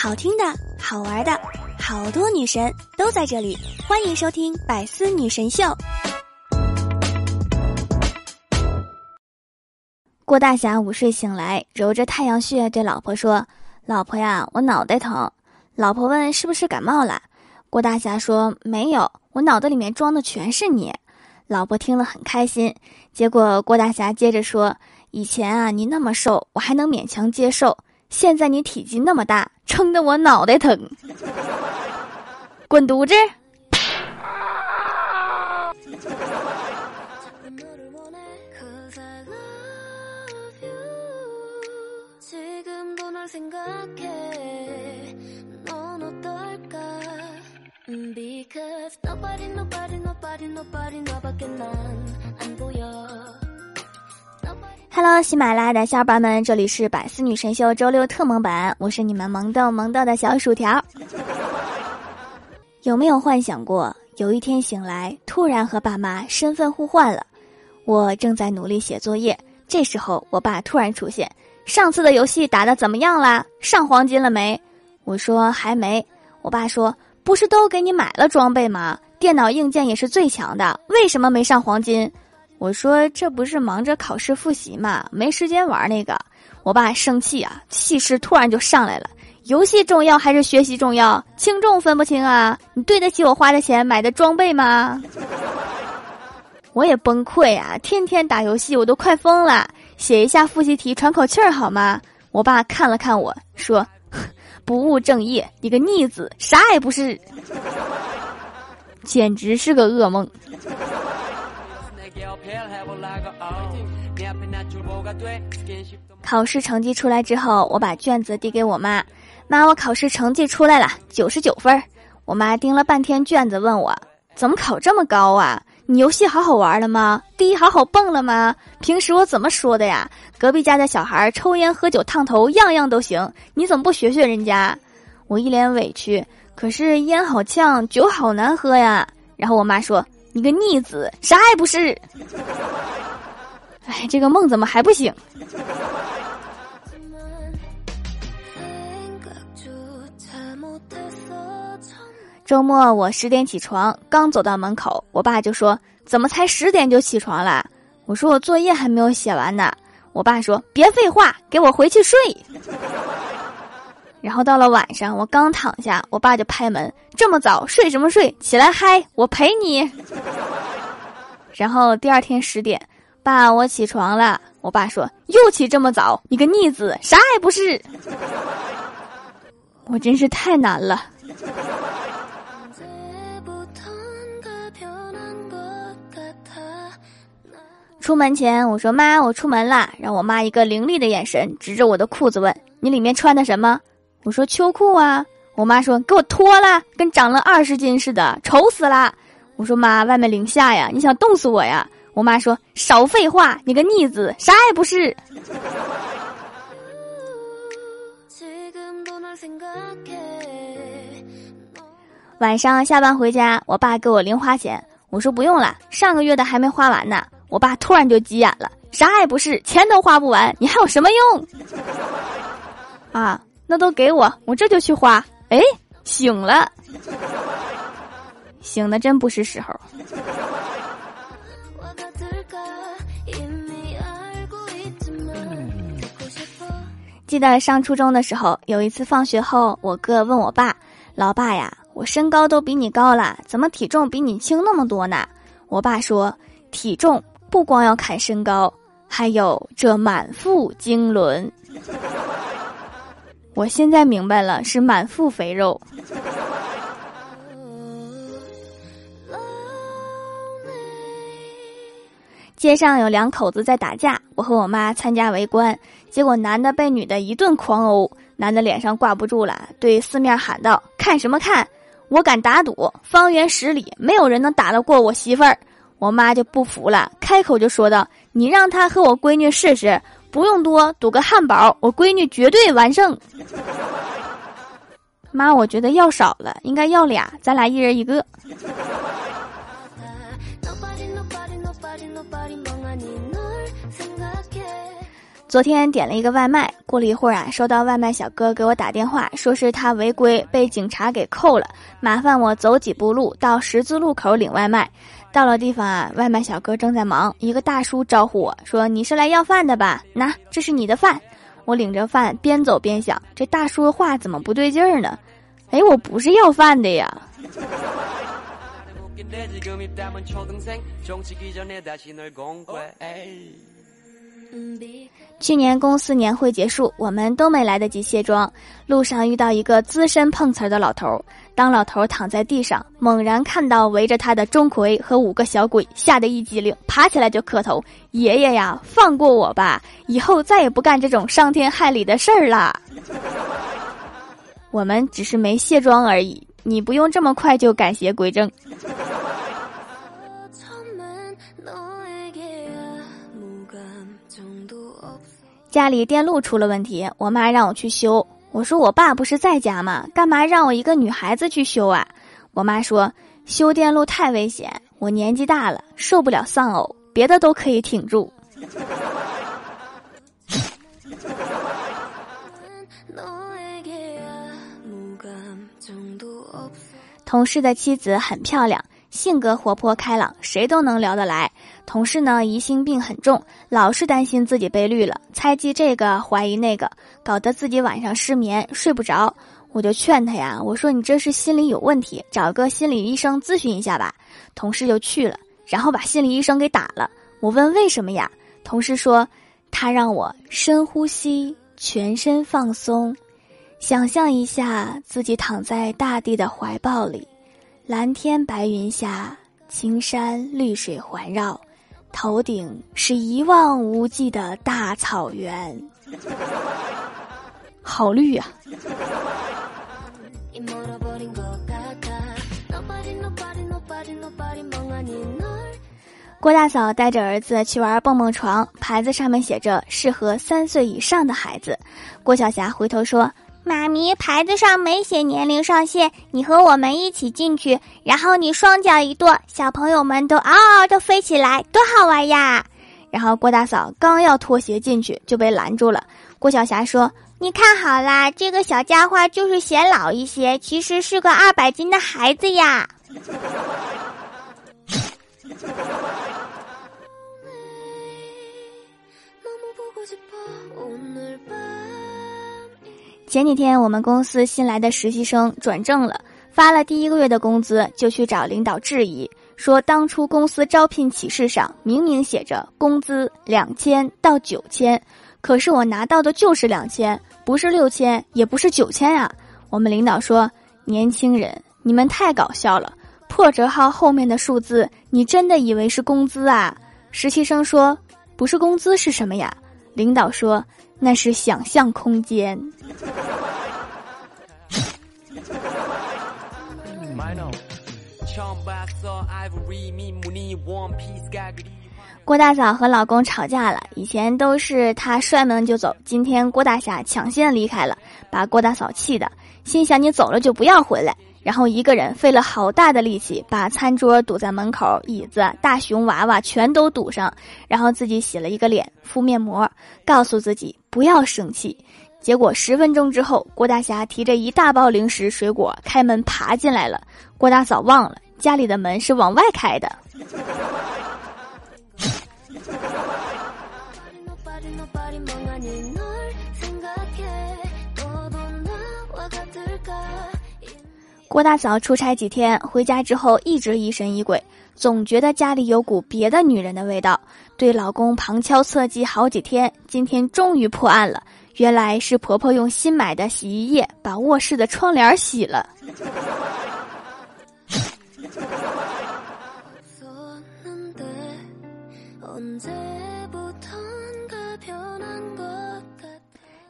好听的，好玩的，好多女神都在这里，欢迎收听《百思女神秀》。郭大侠午睡醒来，揉着太阳穴，对老婆说：“老婆呀，我脑袋疼。”老婆问：“是不是感冒了？”郭大侠说：“没有，我脑子里面装的全是你。”老婆听了很开心。结果郭大侠接着说：“以前啊，你那么瘦，我还能勉强接受；现在你体积那么大，撑得我脑袋疼。”滚犊子！！Hello，喜马拉雅的小伙伴们，这里是百思女神秀周六特萌版，我是你们萌豆萌豆的小薯条。有没有幻想过，有一天醒来，突然和爸妈身份互换了？我正在努力写作业，这时候我爸突然出现：“上次的游戏打的怎么样啦？上黄金了没？”我说：“还没。”我爸说。不是都给你买了装备吗？电脑硬件也是最强的，为什么没上黄金？我说这不是忙着考试复习嘛，没时间玩那个。我爸生气啊，气势突然就上来了。游戏重要还是学习重要？轻重分不清啊？你对得起我花的钱买的装备吗？我也崩溃啊，天天打游戏我都快疯了，写一下复习题喘口气儿好吗？我爸看了看我说。不务正业，你个逆子，啥也不是，简直是个噩梦。考试成绩出来之后，我把卷子递给我妈，妈，我考试成绩出来了，九十九分。我妈盯了半天卷子，问我怎么考这么高啊？你游戏好好玩了吗？第一好好蹦了吗？平时我怎么说的呀？隔壁家的小孩抽烟喝酒烫头样样都行，你怎么不学学人家？我一脸委屈，可是烟好呛，酒好难喝呀。然后我妈说：“你个逆子，啥也不是。”哎，这个梦怎么还不醒？周末我十点起床，刚走到门口，我爸就说：“怎么才十点就起床了？”我说：“我作业还没有写完呢。”我爸说：“别废话，给我回去睡。”然后到了晚上，我刚躺下，我爸就拍门：“这么早睡什么睡？起来嗨，我陪你。”然后第二天十点，爸，我起床了。我爸说：“又起这么早，你个逆子，啥也不是。”我真是太难了。出门前，我说：“妈，我出门啦。”让我妈一个凌厉的眼神指着我的裤子问：“你里面穿的什么？”我说：“秋裤啊。”我妈说：“给我脱了，跟长了二十斤似的，丑死了。”我说：“妈，外面零下呀，你想冻死我呀？”我妈说：“少废话，你个逆子，啥也不是。”晚上下班回家，我爸给我零花钱，我说：“不用了，上个月的还没花完呢。”我爸突然就急眼了，啥也不是，钱都花不完，你还有什么用？啊，那都给我，我这就去花。哎，醒了，醒的真不是时候。记得上初中的时候，有一次放学后，我哥问我爸：“老爸呀，我身高都比你高了，怎么体重比你轻那么多呢？”我爸说：“体重。”不光要看身高，还有这满腹经纶。我现在明白了，是满腹肥肉。街上有两口子在打架，我和我妈参加围观，结果男的被女的一顿狂殴，男的脸上挂不住了，对四面喊道：“看什么看？我敢打赌，方圆十里没有人能打得过我媳妇儿。”我妈就不服了，开口就说道：“你让他和我闺女试试，不用多，赌个汉堡，我闺女绝对完胜。”妈，我觉得要少了，应该要俩，咱俩一人一个。昨天点了一个外卖，过了一会儿啊，收到外卖小哥给我打电话，说是他违规被警察给扣了，麻烦我走几步路到十字路口领外卖。到了地方啊，外卖小哥正在忙，一个大叔招呼我说：“你是来要饭的吧？那这是你的饭。”我领着饭边走边想，这大叔的话怎么不对劲儿呢？哎，我不是要饭的呀。去年公司年会结束，我们都没来得及卸妆。路上遇到一个资深碰瓷儿的老头儿，当老头儿躺在地上，猛然看到围着他的钟馗和五个小鬼，吓得一激灵，爬起来就磕头：“爷爷呀，放过我吧，以后再也不干这种伤天害理的事儿了。”我们只是没卸妆而已，你不用这么快就改邪归正。家里电路出了问题，我妈让我去修。我说我爸不是在家吗？干嘛让我一个女孩子去修啊？我妈说修电路太危险，我年纪大了受不了丧偶，别的都可以挺住。同事的妻子很漂亮。性格活泼开朗，谁都能聊得来。同事呢，疑心病很重，老是担心自己被绿了，猜忌这个，怀疑那个，搞得自己晚上失眠，睡不着。我就劝他呀，我说你这是心理有问题，找个心理医生咨询一下吧。同事就去了，然后把心理医生给打了。我问为什么呀？同事说，他让我深呼吸，全身放松，想象一下自己躺在大地的怀抱里。蓝天白云下，青山绿水环绕，头顶是一望无际的大草原，好绿呀！郭大嫂带着儿子去玩蹦蹦床，牌子上面写着适合三岁以上的孩子。郭晓霞回头说。妈咪，牌子上没写年龄上限，你和我们一起进去，然后你双脚一跺，小朋友们都嗷嗷的飞起来，多好玩呀！然后郭大嫂刚要脱鞋进去，就被拦住了。郭晓霞说：“你看好啦，这个小家伙就是显老一些，其实是个二百斤的孩子呀。”前几天我们公司新来的实习生转正了，发了第一个月的工资就去找领导质疑，说当初公司招聘启事上明明写着工资两千到九千，可是我拿到的就是两千，不是六千，也不是九千啊。我们领导说：“年轻人，你们太搞笑了，破折号后面的数字你真的以为是工资啊？”实习生说：“不是工资是什么呀？”领导说。那是想象空间。郭大嫂和老公吵架了，以前都是他摔门就走，今天郭大侠抢先离开了，把郭大嫂气的，心想你走了就不要回来。然后一个人费了好大的力气，把餐桌堵在门口，椅子、大熊娃娃全都堵上，然后自己洗了一个脸，敷面膜，告诉自己不要生气。结果十分钟之后，郭大侠提着一大包零食、水果开门爬进来了。郭大嫂忘了家里的门是往外开的。郭大嫂出差几天，回家之后一直疑神疑鬼，总觉得家里有股别的女人的味道，对老公旁敲侧击好几天。今天终于破案了，原来是婆婆用新买的洗衣液把卧室的窗帘洗了。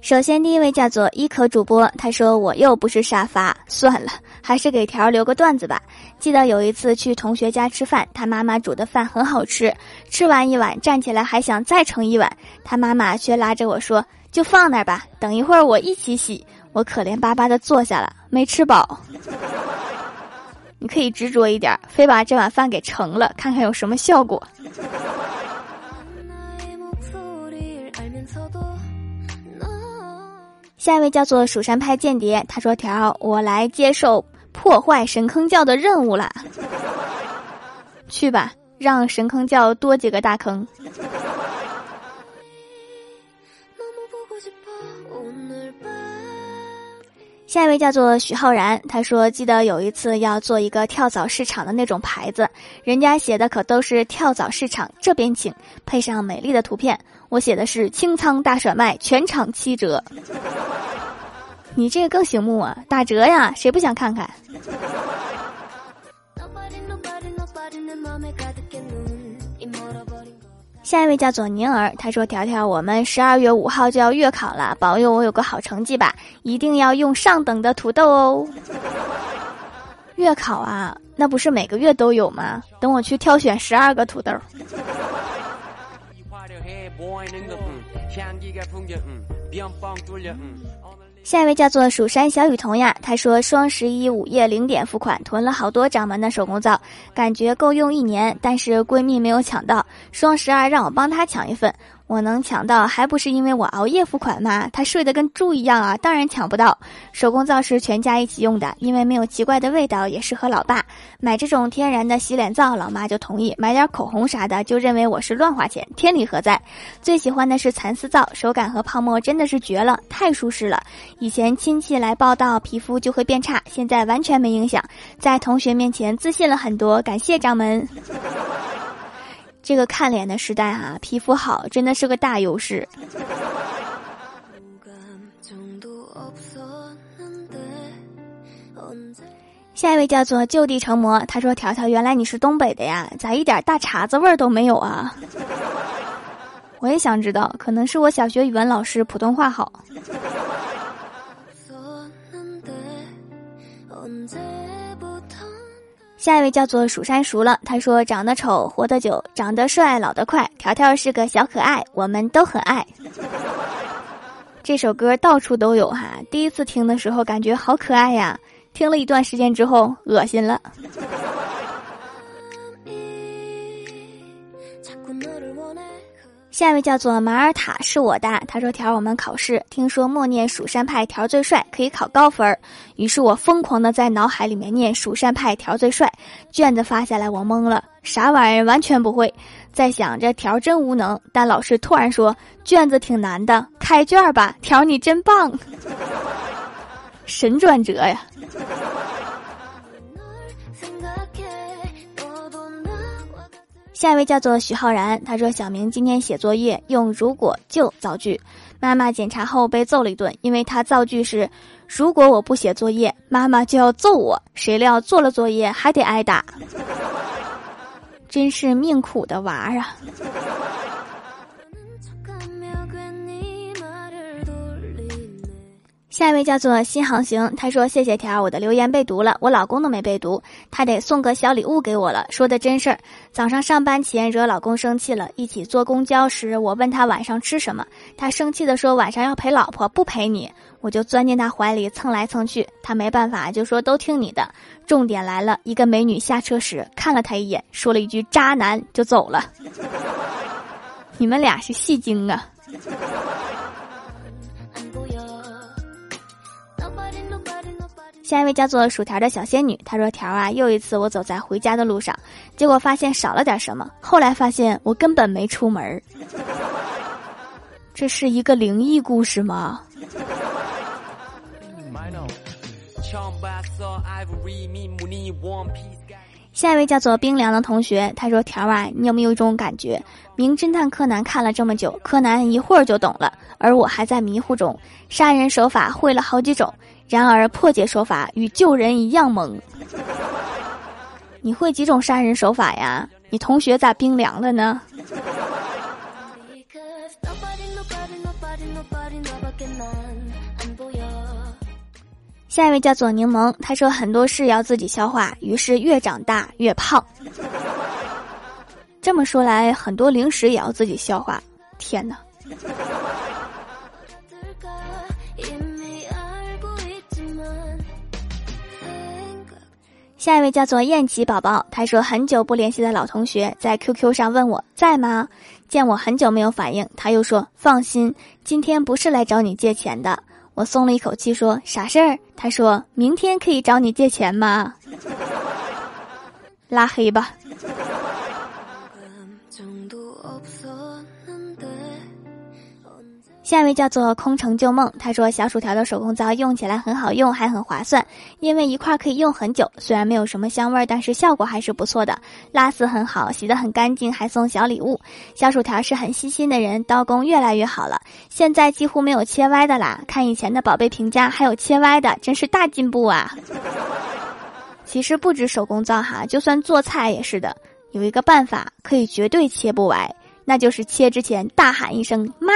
首先，第一位叫做伊可主播，他说我又不是沙发，算了，还是给条留个段子吧。记得有一次去同学家吃饭，他妈妈煮的饭很好吃，吃完一碗站起来还想再盛一碗，他妈妈却拉着我说：“就放那儿吧，等一会儿我一起洗。”我可怜巴巴的坐下了，没吃饱。你可以执着一点，非把这碗饭给盛了，看看有什么效果。下一位叫做蜀山派间谍，他说：“条，我来接受破坏神坑教的任务了，去吧，让神坑教多几个大坑。”下一位叫做许浩然，他说：“记得有一次要做一个跳蚤市场的那种牌子，人家写的可都是跳蚤市场这边请，配上美丽的图片。我写的是清仓大甩卖，全场七折。你这个更醒目啊，打折呀，谁不想看看？”下一位叫做宁儿，他说：“条条，我们十二月五号就要月考了，保佑我有个好成绩吧！一定要用上等的土豆哦。”月考啊，那不是每个月都有吗？等我去挑选十二个土豆。下一位叫做蜀山小雨桐呀，她说双十一午夜零点付款，囤了好多掌门的手工皂，感觉够用一年，但是闺蜜没有抢到，双十二让我帮她抢一份。我能抢到，还不是因为我熬夜付款吗？他睡得跟猪一样啊，当然抢不到。手工皂是全家一起用的，因为没有奇怪的味道，也适合老爸。买这种天然的洗脸皂，老妈就同意；买点口红啥的，就认为我是乱花钱，天理何在？最喜欢的是蚕丝皂，手感和泡沫真的是绝了，太舒适了。以前亲戚来报道，皮肤就会变差，现在完全没影响，在同学面前自信了很多。感谢掌门。这个看脸的时代哈，皮肤好真的是个大优势。下一位叫做就地成魔，他说：“条条，原来你是东北的呀？咋一点大碴子味儿都没有啊？”我也想知道，可能是我小学语文老师普通话好。下一位叫做蜀山熟了，他说：“长得丑活得久，长得帅老得快。条条是个小可爱，我们都很爱。”这首歌到处都有哈，第一次听的时候感觉好可爱呀，听了一段时间之后恶心了。下一位叫做马尔塔是我的，他说条我们考试，听说默念蜀山派条最帅可以考高分儿，于是我疯狂的在脑海里面念蜀山派条最帅，卷子发下来我懵了，啥玩意儿？完全不会，在想这条真无能，但老师突然说卷子挺难的，开卷吧，条你真棒，神转折呀。下一位叫做徐浩然，他说：“小明今天写作业用‘如果就’造句，妈妈检查后被揍了一顿，因为他造句是‘如果我不写作业，妈妈就要揍我’，谁料做了作业还得挨打，真是命苦的娃儿啊！”下一位叫做新航行，他说：“谢谢条，我的留言被读了，我老公都没被读，他得送个小礼物给我了。”说的真事儿。早上上班前惹老公生气了，一起坐公交时，我问他晚上吃什么，他生气的说晚上要陪老婆，不陪你。我就钻进他怀里蹭来蹭去，他没办法就说都听你的。重点来了，一个美女下车时看了他一眼，说了一句“渣男”就走了。你们俩是戏精啊！下一位叫做薯条的小仙女，她说：“条啊，又一次我走在回家的路上，结果发现少了点什么。后来发现我根本没出门这是一个灵异故事吗？”下一位叫做冰凉的同学，他说：“条啊，你有没有一种感觉？名侦探柯南看了这么久，柯南一会儿就懂了，而我还在迷糊中，杀人手法会了好几种。”然而破解手法与救人一样猛。你会几种杀人手法呀？你同学咋冰凉了呢？下一位叫做柠檬，他说很多事要自己消化，于是越长大越胖。这么说来，很多零食也要自己消化。天哪！下一位叫做燕琪宝宝，他说很久不联系的老同学在 QQ 上问我在吗？见我很久没有反应，他又说放心，今天不是来找你借钱的。我松了一口气，说啥事儿？他说明天可以找你借钱吗？拉黑吧。下一位叫做空城旧梦，他说小薯条的手工皂用起来很好用，还很划算，因为一块可以用很久。虽然没有什么香味，但是效果还是不错的，拉丝很好，洗得很干净，还送小礼物。小薯条是很细心的人，刀工越来越好了，现在几乎没有切歪的啦。看以前的宝贝评价，还有切歪的，真是大进步啊！其实不止手工皂哈，就算做菜也是的，有一个办法可以绝对切不歪，那就是切之前大喊一声妈。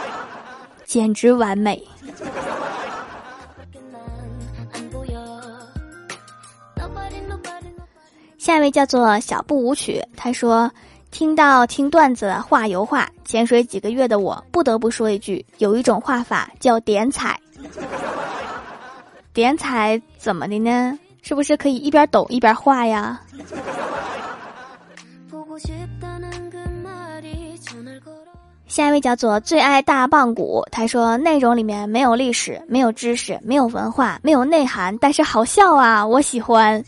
简直完美。下一位叫做小步舞曲，他说：“听到听段子画油画，潜水几个月的我不得不说一句，有一种画法叫点彩。点彩怎么的呢？是不是可以一边抖一边画呀？”下一位叫做最爱大棒骨，他说内容里面没有历史，没有知识，没有文化，没有内涵，但是好笑啊，我喜欢。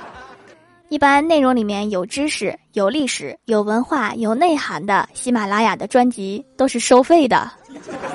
一般内容里面有知识、有历史、有文化、有内涵的喜马拉雅的专辑都是收费的。